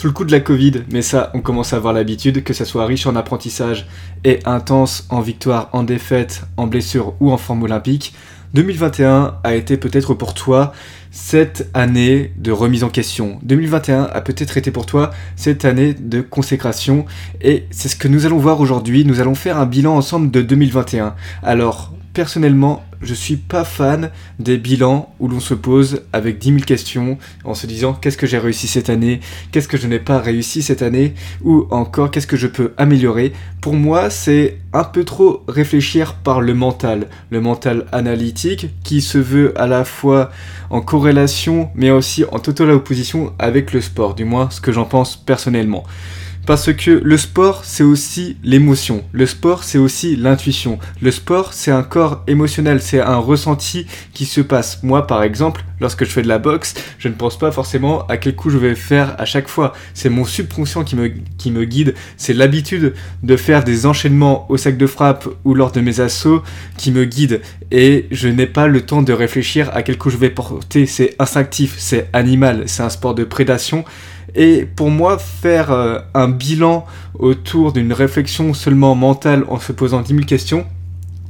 sous le coup de la Covid, mais ça, on commence à avoir l'habitude, que ça soit riche en apprentissage et intense en victoire, en défaite, en blessure ou en forme olympique, 2021 a été peut-être pour toi cette année de remise en question. 2021 a peut-être été pour toi cette année de consécration et c'est ce que nous allons voir aujourd'hui. Nous allons faire un bilan ensemble de 2021. Alors, personnellement, je suis pas fan des bilans où l'on se pose avec 10 000 questions en se disant qu'est-ce que j'ai réussi cette année, qu'est-ce que je n'ai pas réussi cette année, ou encore qu'est-ce que je peux améliorer? Pour moi, c'est un peu trop réfléchir par le mental, le mental analytique qui se veut à la fois en corrélation mais aussi en totale opposition avec le sport, du moins ce que j'en pense personnellement. Parce que le sport, c'est aussi l'émotion. Le sport, c'est aussi l'intuition. Le sport, c'est un corps émotionnel. C'est un ressenti qui se passe. Moi, par exemple, lorsque je fais de la boxe, je ne pense pas forcément à quel coup je vais faire à chaque fois. C'est mon subconscient qui me, guide. C'est l'habitude de faire des enchaînements au sac de frappe ou lors de mes assauts qui me guide. Et je n'ai pas le temps de réfléchir à quel coup je vais porter. C'est instinctif, c'est animal, c'est un sport de prédation. Et pour moi, faire euh, un bilan autour d'une réflexion seulement mentale en se posant 10 000 questions,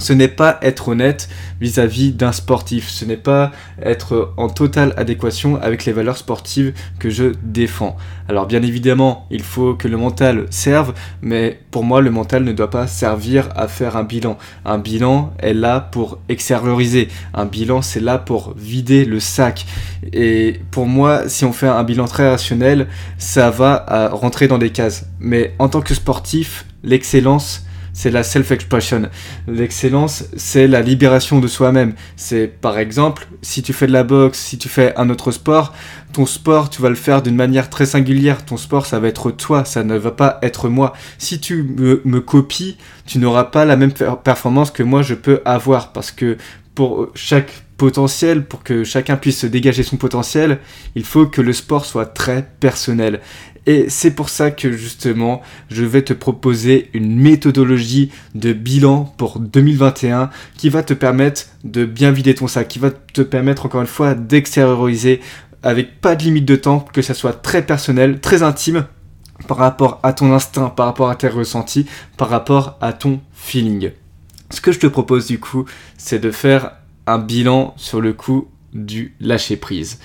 ce n'est pas être honnête vis-à-vis d'un sportif, ce n'est pas être en totale adéquation avec les valeurs sportives que je défends. Alors bien évidemment, il faut que le mental serve, mais pour moi le mental ne doit pas servir à faire un bilan. Un bilan est là pour extérioriser, un bilan c'est là pour vider le sac. Et pour moi, si on fait un bilan très rationnel, ça va rentrer dans des cases. Mais en tant que sportif, l'excellence, c'est la self-expression. L'excellence, c'est la libération de soi-même. C'est par exemple, si tu fais de la boxe, si tu fais un autre sport, ton sport, tu vas le faire d'une manière très singulière. Ton sport, ça va être toi, ça ne va pas être moi. Si tu me, copies, tu n'auras pas la même performance que moi je peux avoir parce que pour chaque potentiel, pour que chacun puisse se dégager son potentiel, il faut que le sport soit très personnel. Et c'est pour ça que justement, je vais te proposer une méthodologie de bilan pour 2021 qui va te permettre de bien vider ton sac, qui va te permettre encore une fois d'extérioriser avec pas de limite de temps, que ça soit très personnel, très intime par rapport à ton instinct, par rapport à tes ressentis, par rapport à ton feeling. Ce que je te propose du coup, c'est de faire un bilan sur le coup du lâcher prise.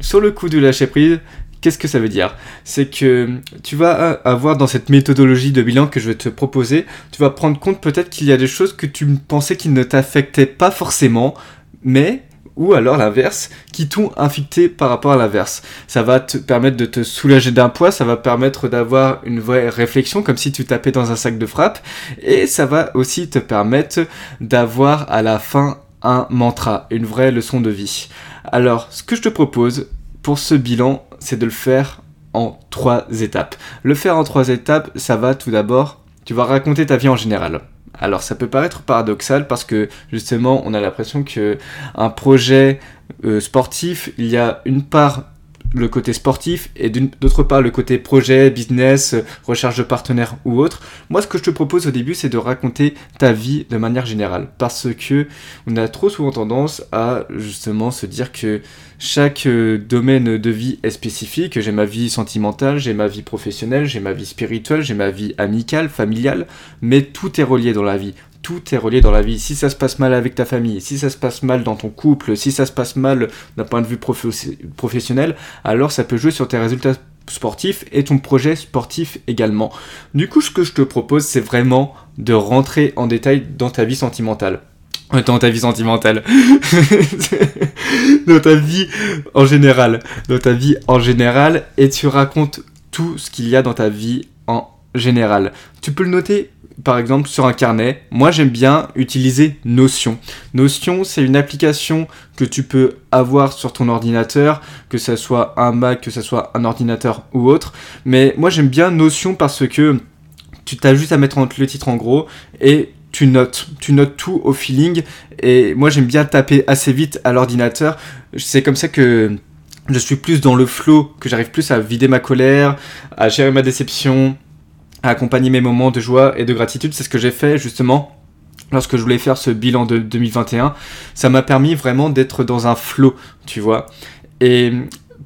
Sur le coup du lâcher prise, Qu'est-ce que ça veut dire? C'est que tu vas avoir dans cette méthodologie de bilan que je vais te proposer, tu vas prendre compte peut-être qu'il y a des choses que tu pensais qui ne t'affectaient pas forcément, mais ou alors l'inverse, qui t'ont infecté par rapport à l'inverse. Ça va te permettre de te soulager d'un poids, ça va permettre d'avoir une vraie réflexion, comme si tu tapais dans un sac de frappe, et ça va aussi te permettre d'avoir à la fin un mantra, une vraie leçon de vie. Alors, ce que je te propose pour ce bilan, c'est de le faire en trois étapes. Le faire en trois étapes, ça va tout d'abord, tu vas raconter ta vie en général. Alors ça peut paraître paradoxal parce que justement on a l'impression que un projet euh, sportif, il y a une part le côté sportif et d'autre part le côté projet, business, recherche de partenaires ou autre. Moi, ce que je te propose au début, c'est de raconter ta vie de manière générale parce que on a trop souvent tendance à justement se dire que chaque euh, domaine de vie est spécifique. J'ai ma vie sentimentale, j'ai ma vie professionnelle, j'ai ma vie spirituelle, j'ai ma vie amicale, familiale, mais tout est relié dans la vie tout est relié dans la vie. Si ça se passe mal avec ta famille, si ça se passe mal dans ton couple, si ça se passe mal d'un point de vue professionnel, alors ça peut jouer sur tes résultats sportifs et ton projet sportif également. Du coup, ce que je te propose, c'est vraiment de rentrer en détail dans ta vie sentimentale. Dans ta vie sentimentale. dans ta vie en général. Dans ta vie en général. Et tu racontes tout ce qu'il y a dans ta vie en général. Tu peux le noter par exemple sur un carnet, moi j'aime bien utiliser Notion. Notion, c'est une application que tu peux avoir sur ton ordinateur, que ce soit un Mac, que ce soit un ordinateur ou autre. Mais moi j'aime bien Notion parce que tu t'as juste à mettre le titre en gros et tu notes, tu notes tout au feeling. Et moi j'aime bien taper assez vite à l'ordinateur. C'est comme ça que je suis plus dans le flow, que j'arrive plus à vider ma colère, à gérer ma déception, à accompagner mes moments de joie et de gratitude. C'est ce que j'ai fait justement lorsque je voulais faire ce bilan de 2021. Ça m'a permis vraiment d'être dans un flow, tu vois. Et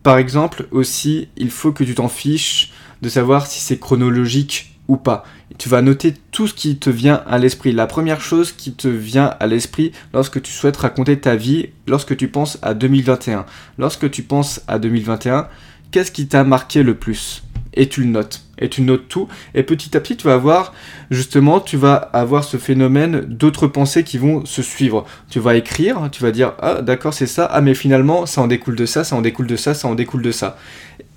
par exemple, aussi, il faut que tu t'en fiches de savoir si c'est chronologique ou pas. Tu vas noter tout ce qui te vient à l'esprit. La première chose qui te vient à l'esprit lorsque tu souhaites raconter ta vie, lorsque tu penses à 2021. Lorsque tu penses à 2021, qu'est-ce qui t'a marqué le plus? Et tu le notes. Et tu notes tout. Et petit à petit, tu vas voir, justement, tu vas avoir ce phénomène d'autres pensées qui vont se suivre. Tu vas écrire, tu vas dire, ah d'accord, c'est ça. Ah mais finalement, ça en découle de ça, ça en découle de ça, ça en découle de ça.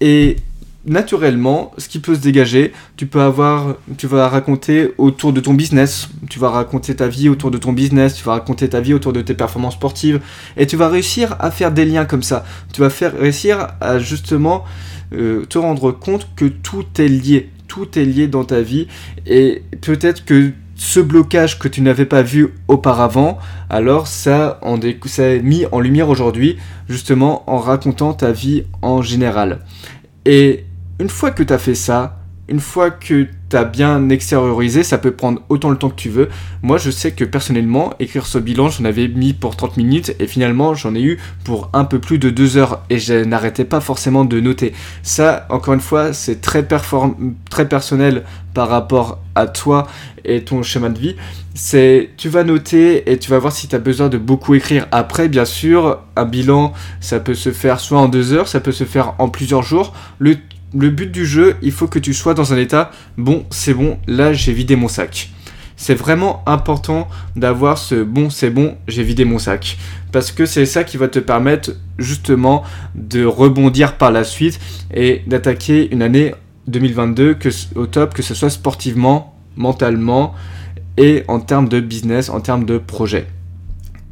Et naturellement, ce qui peut se dégager, tu peux avoir, tu vas raconter autour de ton business, tu vas raconter ta vie autour de ton business, tu vas raconter ta vie autour de tes performances sportives, et tu vas réussir à faire des liens comme ça. Tu vas faire réussir à justement euh, te rendre compte que tout est lié, tout est lié dans ta vie, et peut-être que ce blocage que tu n'avais pas vu auparavant, alors ça, ça est mis en lumière aujourd'hui, justement en racontant ta vie en général. Et une fois que tu as fait ça, une fois que tu as bien extériorisé, ça peut prendre autant le temps que tu veux. Moi, je sais que personnellement, écrire ce bilan, j'en avais mis pour 30 minutes et finalement, j'en ai eu pour un peu plus de 2 heures et je n'arrêtais pas forcément de noter. Ça, encore une fois, c'est très, très personnel par rapport à toi et ton schéma de vie. C'est tu vas noter et tu vas voir si tu as besoin de beaucoup écrire. Après, bien sûr, un bilan, ça peut se faire soit en 2 heures, ça peut se faire en plusieurs jours. Le but du jeu, il faut que tu sois dans un état, bon, c'est bon, là j'ai vidé mon sac. C'est vraiment important d'avoir ce bon, c'est bon, j'ai vidé mon sac. Parce que c'est ça qui va te permettre justement de rebondir par la suite et d'attaquer une année 2022 que, au top, que ce soit sportivement, mentalement et en termes de business, en termes de projet.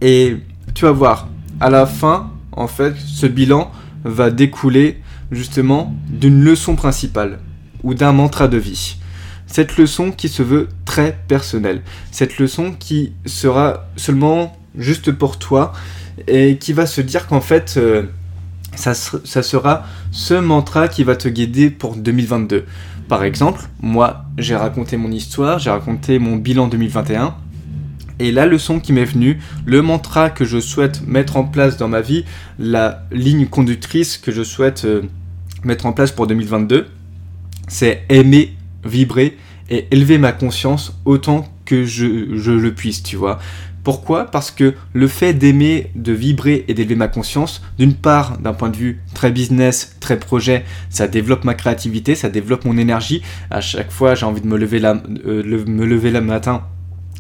Et tu vas voir, à la fin, en fait, ce bilan va découler justement d'une leçon principale ou d'un mantra de vie. Cette leçon qui se veut très personnelle. Cette leçon qui sera seulement juste pour toi et qui va se dire qu'en fait, euh, ça, sera ce mantra qui va te guider pour 2022. Par exemple, moi, j'ai raconté mon histoire, j'ai raconté mon bilan 2021. Et la leçon qui m'est venue, le mantra que je souhaite mettre en place dans ma vie, la ligne conductrice que je souhaite... Euh, mettre en place pour 2022, c'est aimer, vibrer et élever ma conscience autant que je, le puisse, tu vois. Pourquoi? Parce que le fait d'aimer, de vibrer et d'élever ma conscience, d'une part, d'un point de vue très business, très projet, ça développe ma créativité, ça développe mon énergie. À chaque fois, j'ai envie de me lever, la, euh, me lever le matin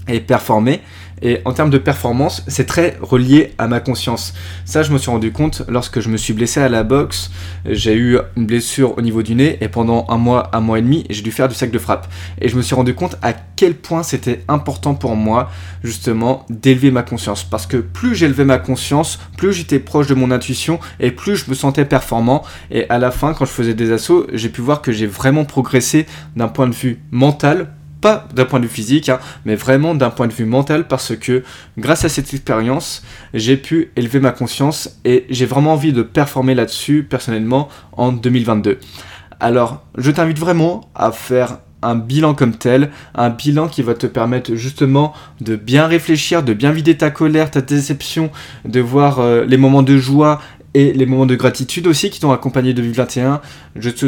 et performer. Et en termes de performance, c'est très relié à ma conscience. Ça, je me suis rendu compte lorsque je me suis blessé à la boxe. J'ai eu une blessure au niveau du nez et pendant un mois, un mois et demi, j'ai dû faire du sac de frappe. Et je me suis rendu compte à quel point c'était important pour moi, justement, d'élever ma conscience. Parce que plus j'élevais ma conscience, plus j'étais proche de mon intuition et plus je me sentais performant. Et à la fin, quand je faisais des assauts, j'ai pu voir que j'ai vraiment progressé d'un point de vue mental pas d'un point de vue physique, hein, mais vraiment d'un point de vue mental, parce que grâce à cette expérience, j'ai pu élever ma conscience et j'ai vraiment envie de performer là-dessus personnellement en 2022. Alors, je t'invite vraiment à faire un bilan comme tel, un bilan qui va te permettre justement de bien réfléchir, de bien vider ta colère, ta déception, de voir euh, les moments de joie et les moments de gratitude aussi qui t'ont accompagné 2021. Je te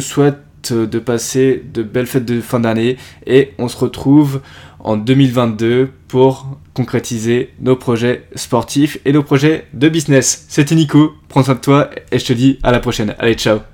de passer de belles fêtes de fin d'année et on se retrouve en 2022 pour concrétiser nos projets sportifs et nos projets de business. C'était Nico, prends soin de toi et je te dis à la prochaine. Allez, ciao